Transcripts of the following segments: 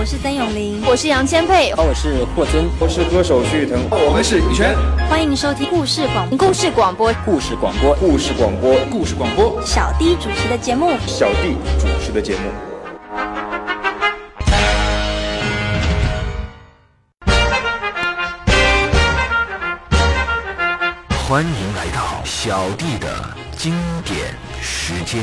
我是曾永林，我是杨千霈，我是霍尊，我是歌手徐誉滕，我们是羽泉。欢迎收听故事广故事广播。故事广播。故事广播。故事广播。小弟主持的节目，小弟主持的节目。欢迎来到小弟的经典时间。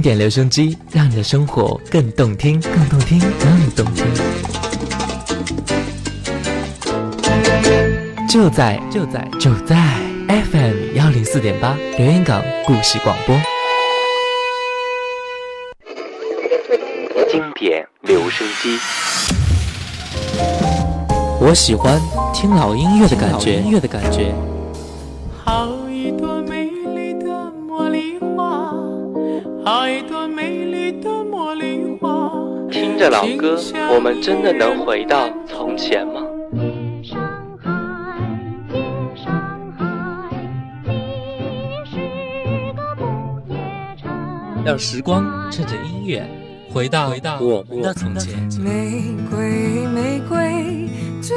经典留声机，让你的生活更动听，更动听，更动听。就在就在就在 FM 幺零四点八留言港故事广播。经典留声机，我喜欢听老音乐的感觉，音乐的感觉。听着老歌，我们真的能回到从前吗？让时光趁着音乐回到回到我们的从前。玫瑰，玫瑰，最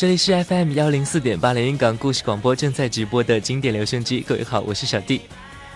这里是 FM 幺零四点八连云港故事广播正在直播的经典留声机，各位好，我是小弟。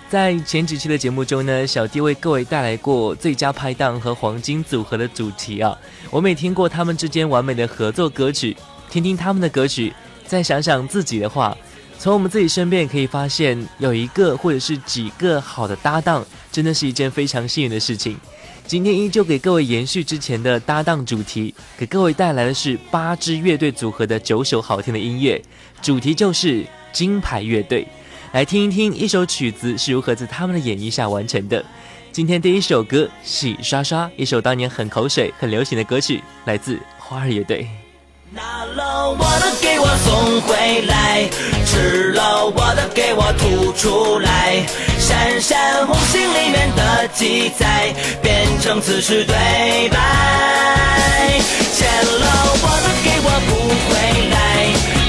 在前几期的节目中呢，小弟为各位带来过最佳拍档和黄金组合的主题啊，我们也听过他们之间完美的合作歌曲，听听他们的歌曲，再想想自己的话，从我们自己身边也可以发现，有一个或者是几个好的搭档，真的是一件非常幸运的事情。今天依旧给各位延续之前的搭档主题，给各位带来的是八支乐队组合的九首好听的音乐，主题就是金牌乐队。来听一听一首曲子是如何在他们的演绎下完成的。今天第一首歌《洗刷刷》，一首当年很口水、很流行的歌曲，来自花儿乐队。拿了我的给我送回来，吃了我的给我吐出来，闪闪红星里面的记载变成此时对白，欠了我的给我补回来，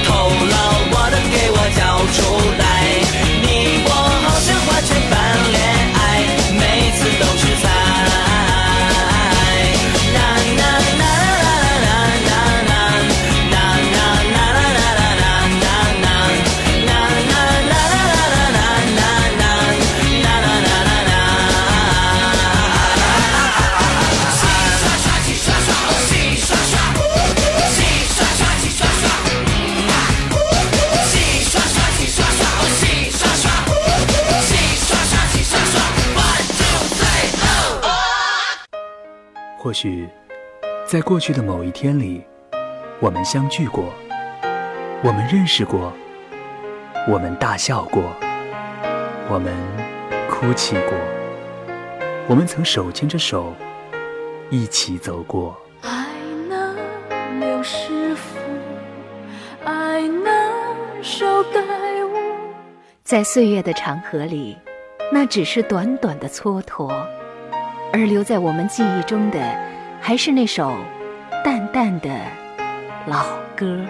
偷了我的给我交出来，许，在过去的某一天里，我们相聚过，我们认识过，我们大笑过，我们哭泣过，我们曾手牵着手一起走过。爱能留师傅，爱那手盖屋。在岁月的长河里，那只是短短的蹉跎，而留在我们记忆中的，还是那首淡淡的老歌。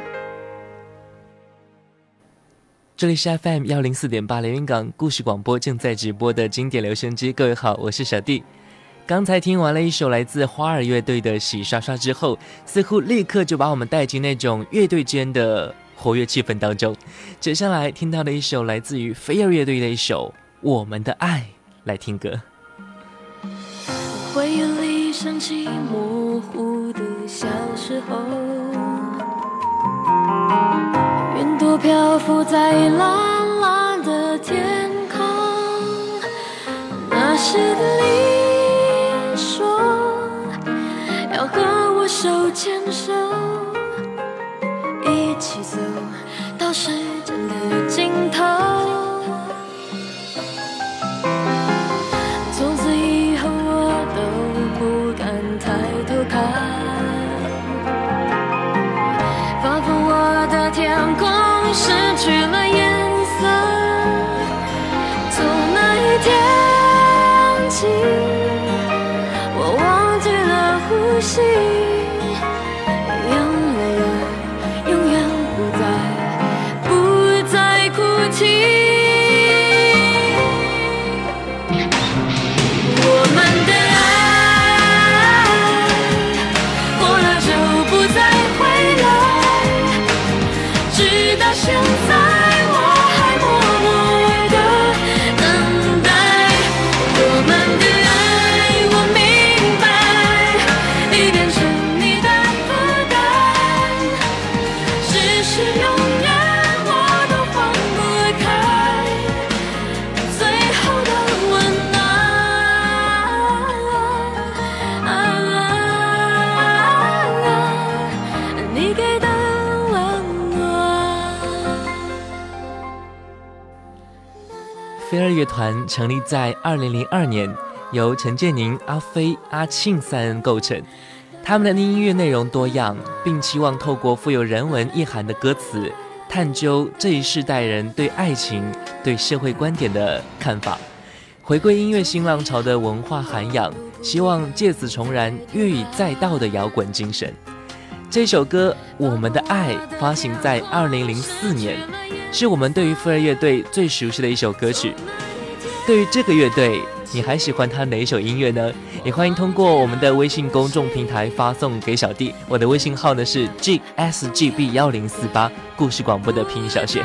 这里是 FM 幺零四点八连云港故事广播正在直播的经典留声机，各位好，我是小弟。刚才听完了一首来自花儿乐队的《洗刷刷》之后，似乎立刻就把我们带进那种乐队间的活跃气氛当中。接下来听到的一首来自于飞儿乐队的一首《我们的爱》，来听歌。回忆里想起模糊的小时候，云朵漂浮在蓝蓝的天空。那时的你说要和我手牵手，一起走到二乐团成立在二零零二年，由陈建宁、阿飞、阿庆三人构成。他们的音乐内容多样，并期望透过富有人文意涵的歌词，探究这一世代人对爱情、对社会观点的看法，回归音乐新浪潮的文化涵养，希望借此重燃粤语载道的摇滚精神。这首歌《我们的爱》发行在二零零四年，是我们对于飞儿乐队最熟悉的一首歌曲。对于这个乐队，你还喜欢他哪一首音乐呢？也欢迎通过我们的微信公众平台发送给小弟，我的微信号呢是 gsgb 幺零四八，故事广播的拼音小写。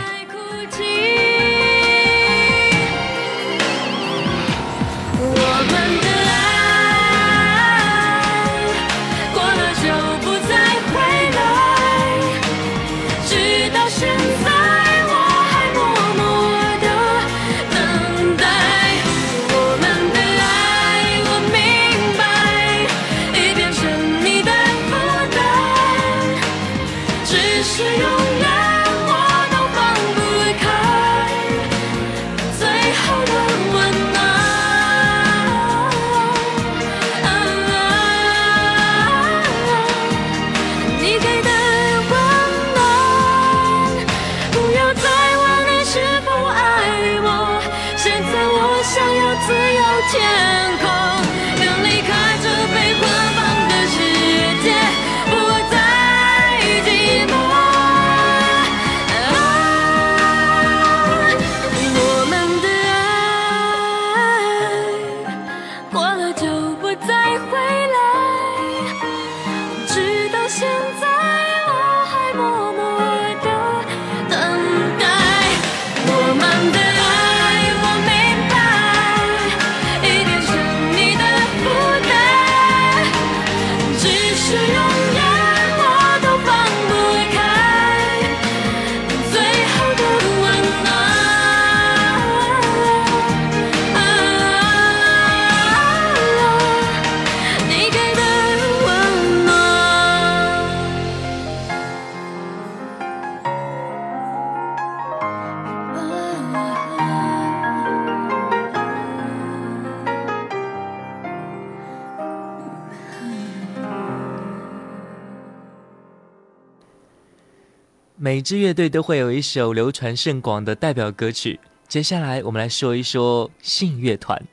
支乐队都会有一首流传甚广的代表歌曲。接下来，我们来说一说信乐团。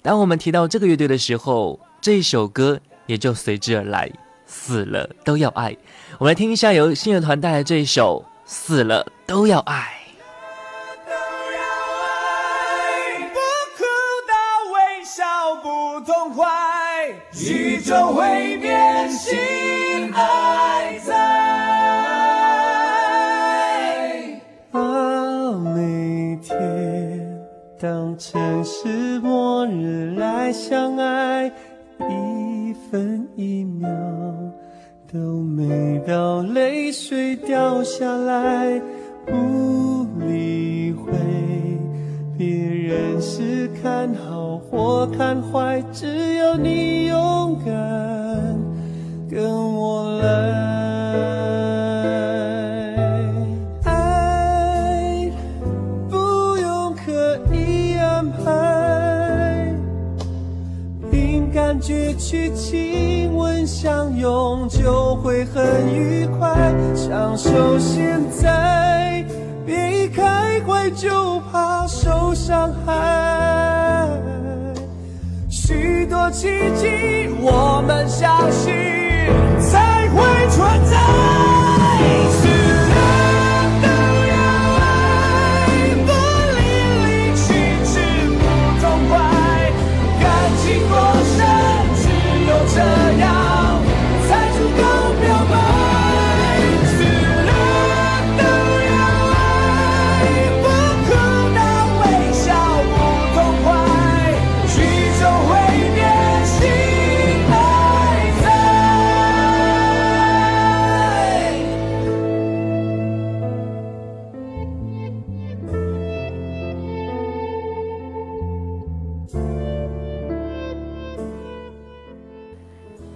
当我们提到这个乐队的时候，这一首歌也就随之而来。死了都要爱。我们来听一下由信乐团带来这一首《死了都要爱》。宇宙会变心爱当城市末日来相爱，一分一秒都美到泪水掉下来，不理会别人是看好或看坏，只要你勇敢跟我来。去亲吻相拥，就会很愉快。享受现在，别一开怀就怕受伤害。许多奇迹，我们相信才会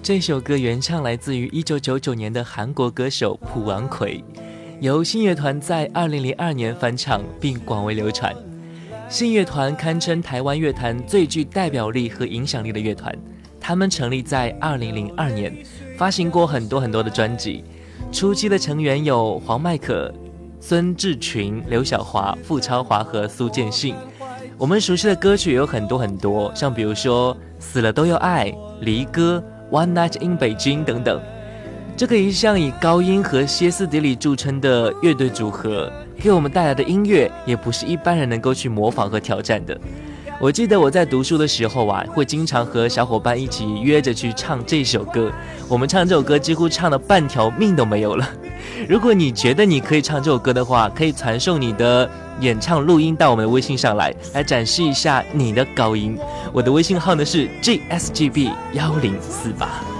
这首歌原唱来自于1999年的韩国歌手朴王奎，由信乐团在2002年翻唱并广为流传。信乐团堪称台湾乐坛最具代表力和影响力的乐团。他们成立在2002年，发行过很多很多的专辑。初期的成员有黄麦可、孙志群、刘晓华、傅超华和苏建信。我们熟悉的歌曲有很多很多，像比如说《死了都要爱》、《离歌》。One Night in 北京等等，这个一向以高音和歇斯底里著称的乐队组合，给我们带来的音乐也不是一般人能够去模仿和挑战的。我记得我在读书的时候啊，会经常和小伙伴一起约着去唱这首歌。我们唱这首歌几乎唱了半条命都没有了。如果你觉得你可以唱这首歌的话，可以传送你的演唱录音到我们的微信上来，来展示一下你的高音。我的微信号呢是 gsgb 幺零四八。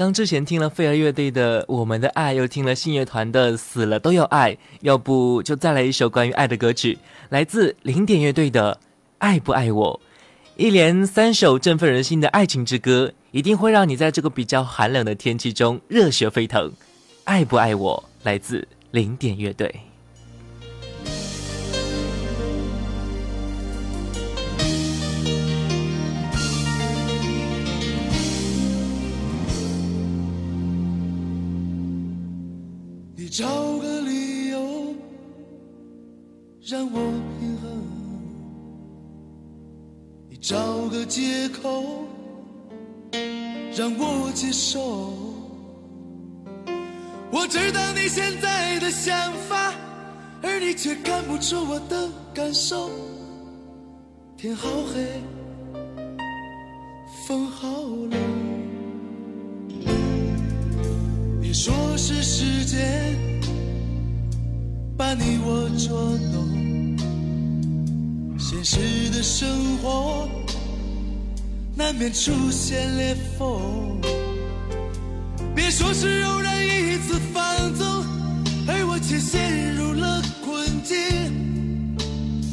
刚之前听了飞儿乐队的《我们的爱》，又听了信乐团的《死了都要爱》，要不就再来一首关于爱的歌曲，来自零点乐队的《爱不爱我》。一连三首振奋人心的爱情之歌，一定会让你在这个比较寒冷的天气中热血沸腾。爱不爱我？来自零点乐队。借口让我接受。我知道你现在的想法，而你却看不出我的感受。天好黑，风好冷。你说是时间把你我捉弄，现实的生活难免出现裂缝。别说是偶然一次放纵，而我却陷入了困境。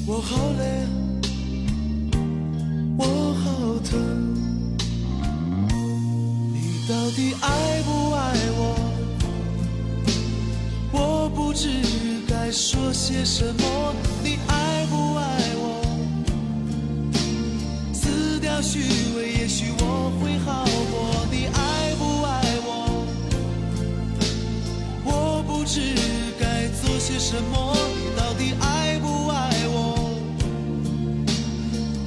我好累，我好疼。你到底爱不爱我？我不知该说些什么。你虚伪，也许我会好过。你爱不爱我？我不知该做些什么。你到底爱不爱我？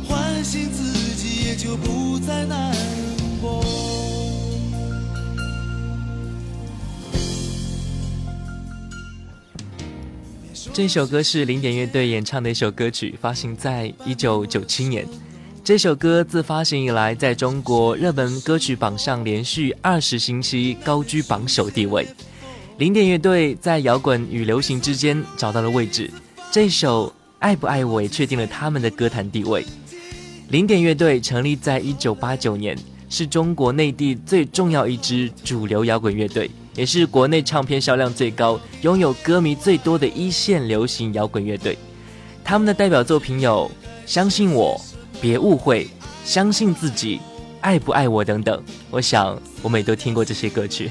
唤醒自己，也就不再难过。这首歌是零点乐队演唱的一首歌曲，发行在一九九七年。这首歌自发行以来，在中国热门歌曲榜上连续二十星期高居榜首地位。零点乐队在摇滚与流行之间找到了位置，这首《爱不爱我》也确定了他们的歌坛地位。零点乐队成立在一九八九年，是中国内地最重要一支主流摇滚乐队，也是国内唱片销量最高、拥有歌迷最多的一线流行摇滚乐队。他们的代表作品有《相信我》。别误会，相信自己，爱不爱我等等，我想我们也都听过这些歌曲。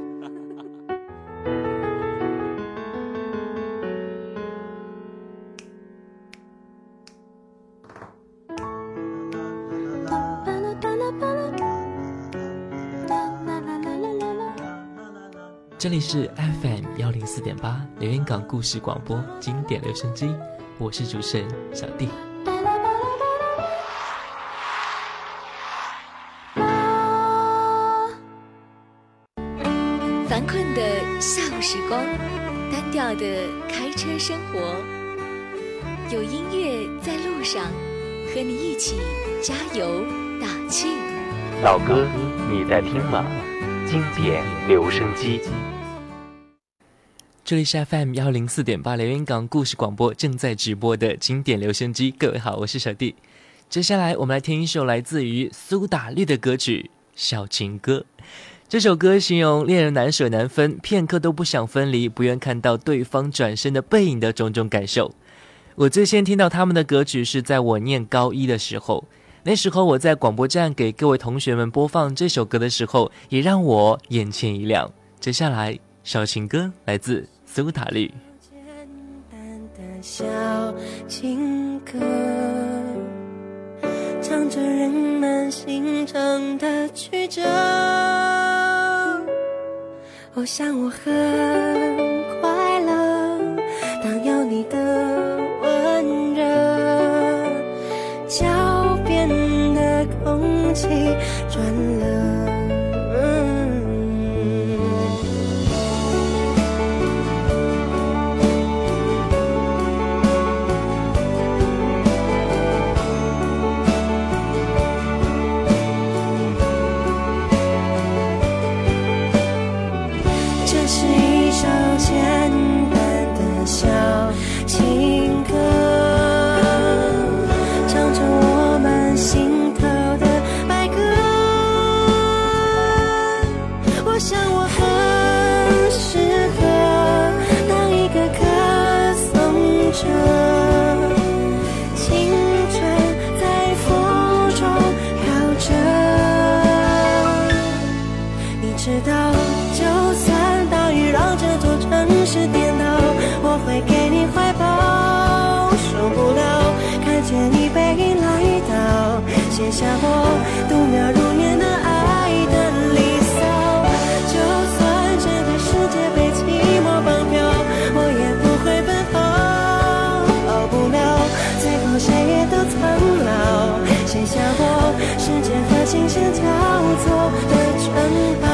这里是 FM 幺零四点八连云港故事广播经典留声机，我是主持人小弟。烦困的下午时光，单调的开车生活，有音乐在路上，和你一起加油打气。老哥，你在听吗？经典留声机。这里是 FM 幺零四点八连云港故事广播正在直播的经典留声机，各位好，我是小弟。接下来我们来听一首来自于苏打绿的歌曲《小情歌》。这首歌形容恋人难舍难分，片刻都不想分离，不愿看到对方转身的背影的种种感受。我最先听到他们的歌曲是在我念高一的时候，那时候我在广播站给各位同学们播放这首歌的时候，也让我眼前一亮。接下来，《小情歌》来自。苏打绿。唱着人们心中的曲折。我想我很快琴弦交错的城堡。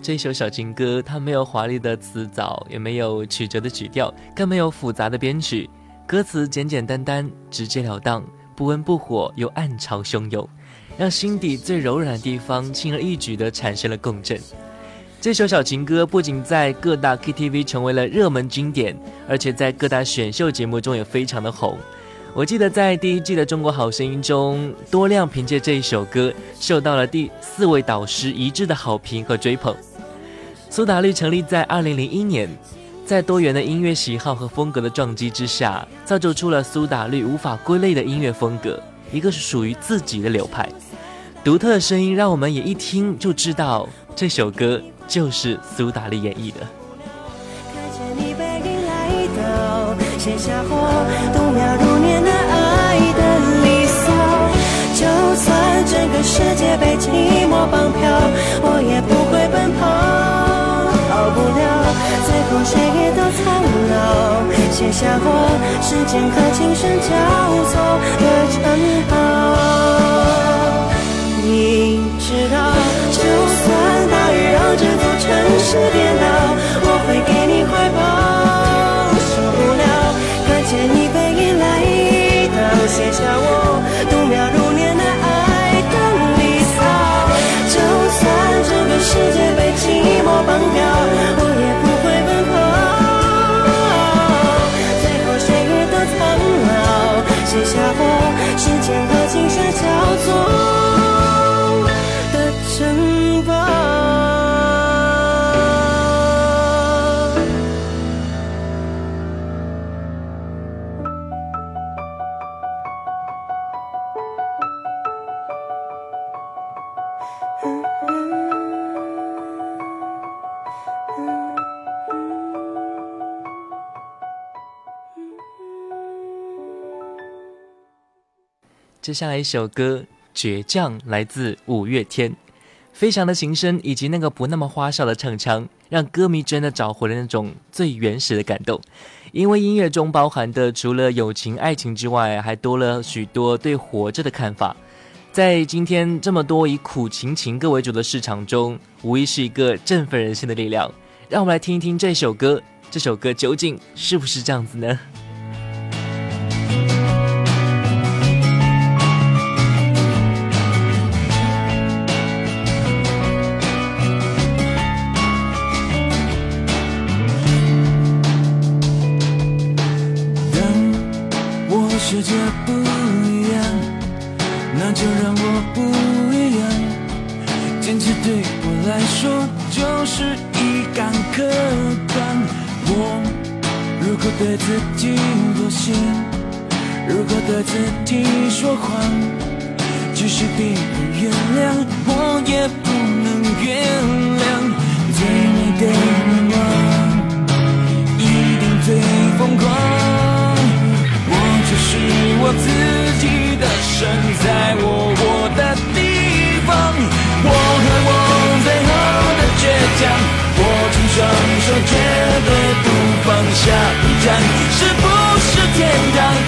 这首小情歌，它没有华丽的词藻，也没有曲折的曲调，更没有复杂的编曲。歌词简简单单，直截了当，不温不火又暗潮汹涌，让心底最柔软的地方轻而易举地产生了共振。这首小情歌不仅在各大 KTV 成为了热门经典，而且在各大选秀节目中也非常的红。我记得在第一季的《中国好声音》中，多亮凭借这一首歌受到了第四位导师一致的好评和追捧。苏打绿成立在二零零一年，在多元的音乐喜好和风格的撞击之下，造就出了苏打绿无法归类的音乐风格，一个是属于自己的流派。独特的声音让我们也一听就知道这首歌就是苏打绿演绎的。写下我度秒如年的爱的离骚。就算整个世界被寂寞绑票，我也不会奔跑。逃不了，最后谁也都苍老，写下我时间和琴声交错的城堡。你知道，就算大雨让这座城市颠倒，我会给你怀抱。受不了，看见你背影来到，写下我接下来一首歌《倔强》来自五月天，飞翔的情深，以及那个不那么花哨的唱腔，让歌迷真的找回了那种最原始的感动。因为音乐中包含的除了友情、爱情之外，还多了许多对活着的看法。在今天这么多以苦情情歌为主的市场中，无疑是一个振奋人心的力量。让我们来听一听这首歌，这首歌究竟是不是这样子呢？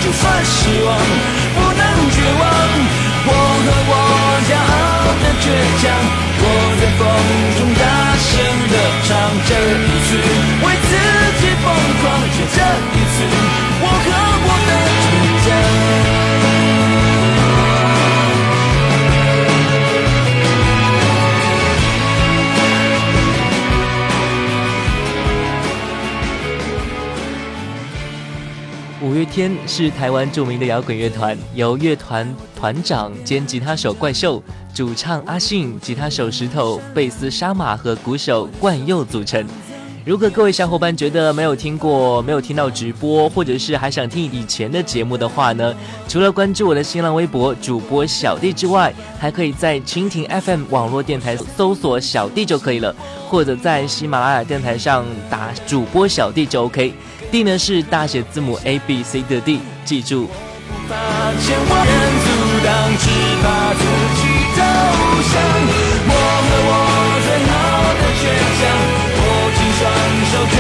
就算失望，不能绝望。我和我骄傲的倔强，我在风中大声的唱这一次，为自己疯狂，就这一次，天是台湾著名的摇滚乐团，由乐团团长兼吉他手怪兽、主唱阿信、吉他手石头、贝斯沙马和鼓手冠佑组成。如果各位小伙伴觉得没有听过、没有听到直播，或者是还想听以前的节目的话呢，除了关注我的新浪微博主播小弟之外，还可以在蜻蜓 FM 网络电台搜索小弟就可以了，或者在喜马拉雅电台上打主播小弟就 OK。D 呢是大写字母 A B C 的 D，记住。把千万人阻挡，只怕自己投降。我和我最好的倔强，握紧双手绝，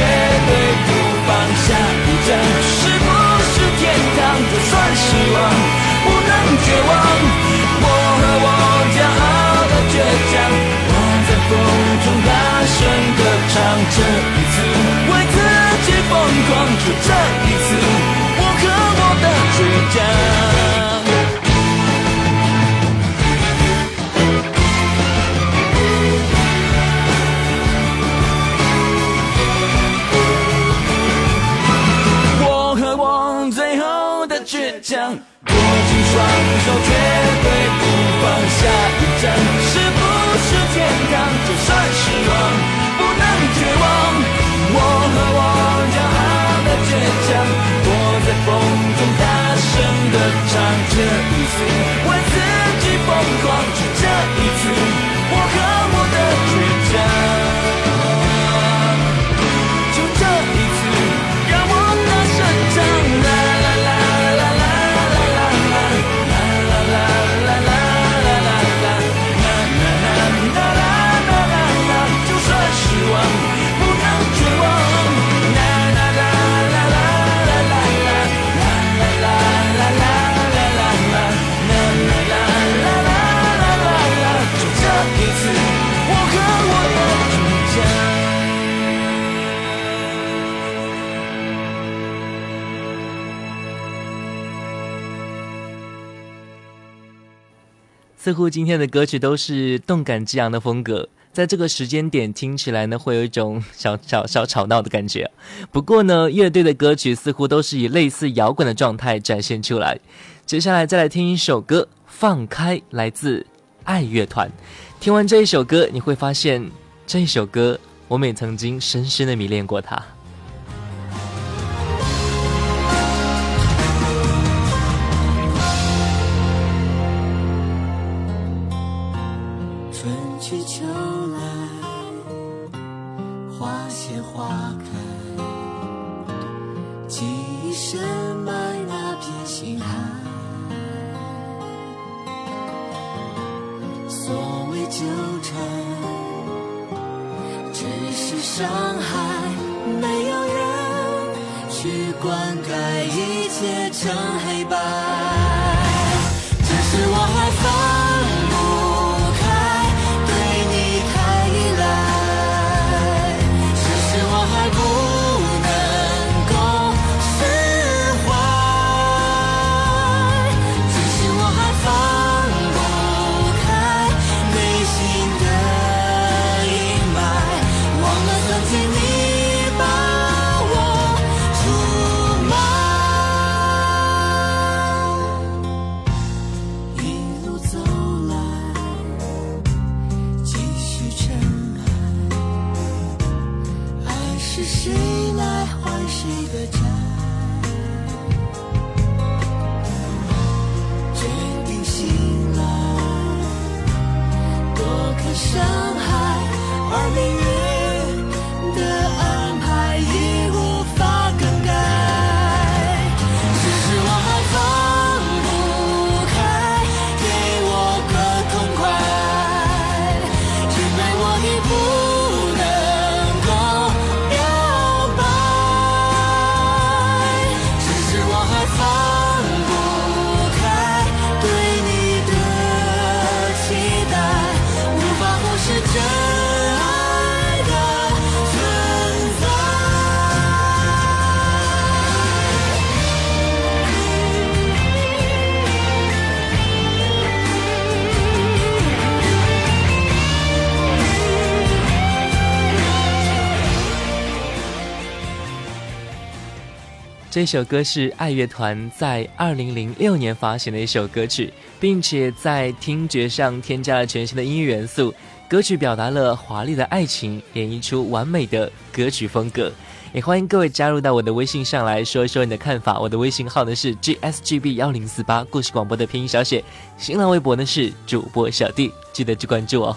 似乎今天的歌曲都是动感激昂的风格，在这个时间点听起来呢，会有一种小小小吵闹的感觉。不过呢，乐队的歌曲似乎都是以类似摇滚的状态展现出来。接下来再来听一首歌，《放开》，来自爱乐团。听完这一首歌，你会发现这一首歌，我们也曾经深深的迷恋过它。这首歌是爱乐团在二零零六年发行的一首歌曲，并且在听觉上添加了全新的音乐元素。歌曲表达了华丽的爱情，演绎出完美的歌曲风格。也欢迎各位加入到我的微信上来说一说你的看法。我的微信号呢是 gsgb 幺零四八，故事广播的拼音小写。新浪微博呢是主播小弟，记得去关注哦。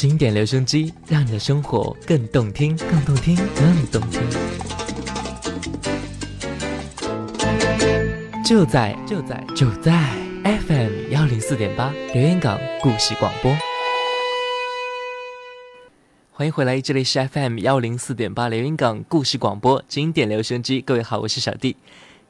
经典留声机，让你的生活更动听，更动听，更动听。就在就在就在 FM 幺零四点八留言港故事广播。欢迎回来，这里是 FM 幺零四点八连云港故事广播经典留声机。各位好，我是小弟。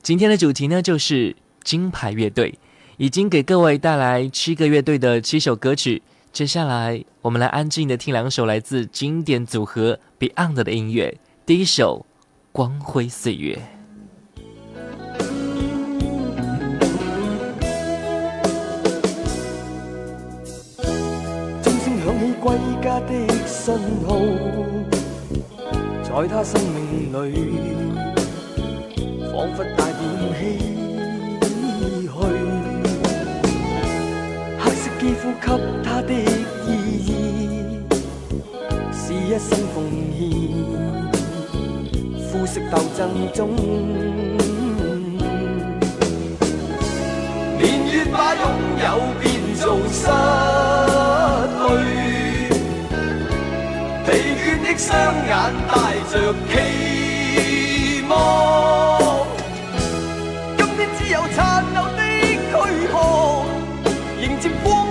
今天的主题呢，就是金牌乐队，已经给各位带来七个乐队的七首歌曲。接下来，我们来安静的听两首来自经典组合 Beyond 的音乐。第一首《光辉岁月》。钟声响起归家的信号，在他生命里，仿佛带点唏给他的意义，是一生奉献。肤色斗争中，年月把拥有变做失去。疲倦的双眼带着期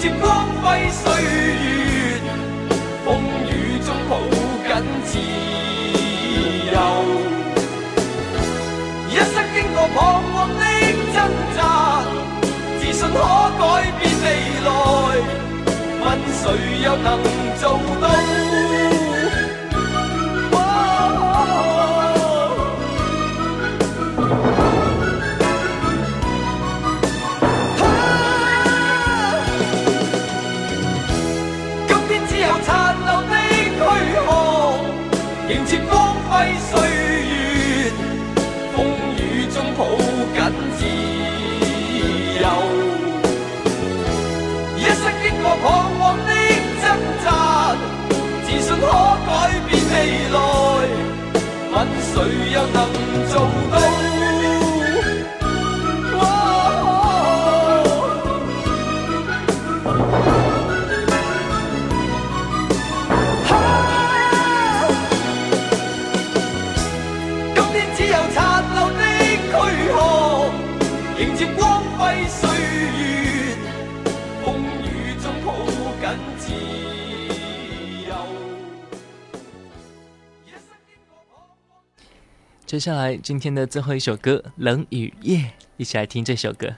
接光辉岁月，风雨中抱紧自由。一生经过彷徨的挣扎，自信可改变未来。问谁又能做到？彷徨的挣扎，自信可改变未来，问谁又能做到？接下来今天的最后一首歌冷雨夜一起来听这首歌。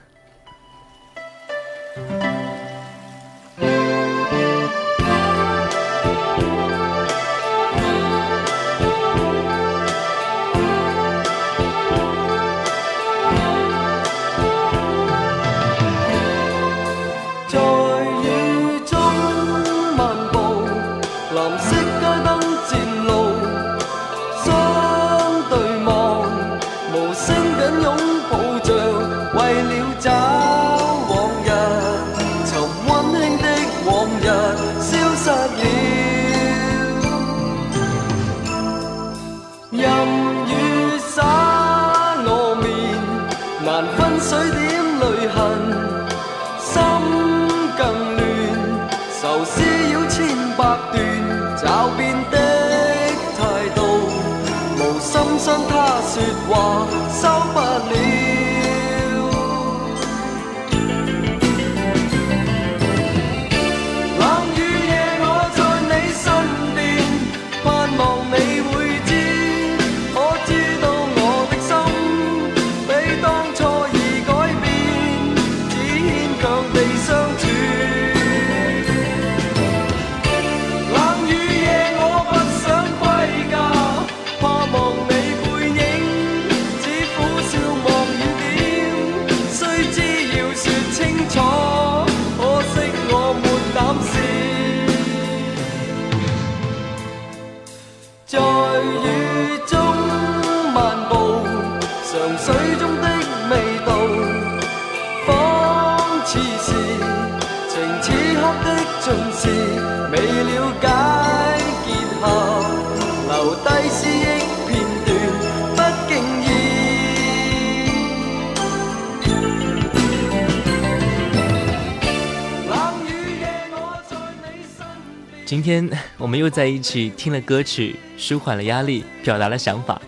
我们又在一起听了歌曲，舒缓了压力，表达了想法。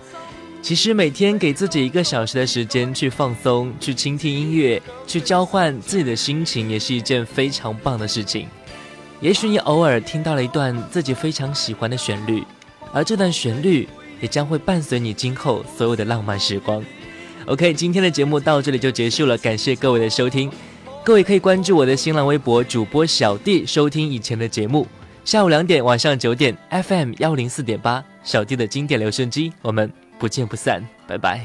其实每天给自己一个小时的时间去放松，去倾听音乐，去交换自己的心情，也是一件非常棒的事情。也许你偶尔听到了一段自己非常喜欢的旋律，而这段旋律也将会伴随你今后所有的浪漫时光。OK，今天的节目到这里就结束了，感谢各位的收听。各位可以关注我的新浪微博主播小弟，收听以前的节目。下午两点，晚上九点，FM 幺零四点八，小弟的经典留声机，我们不见不散，拜拜。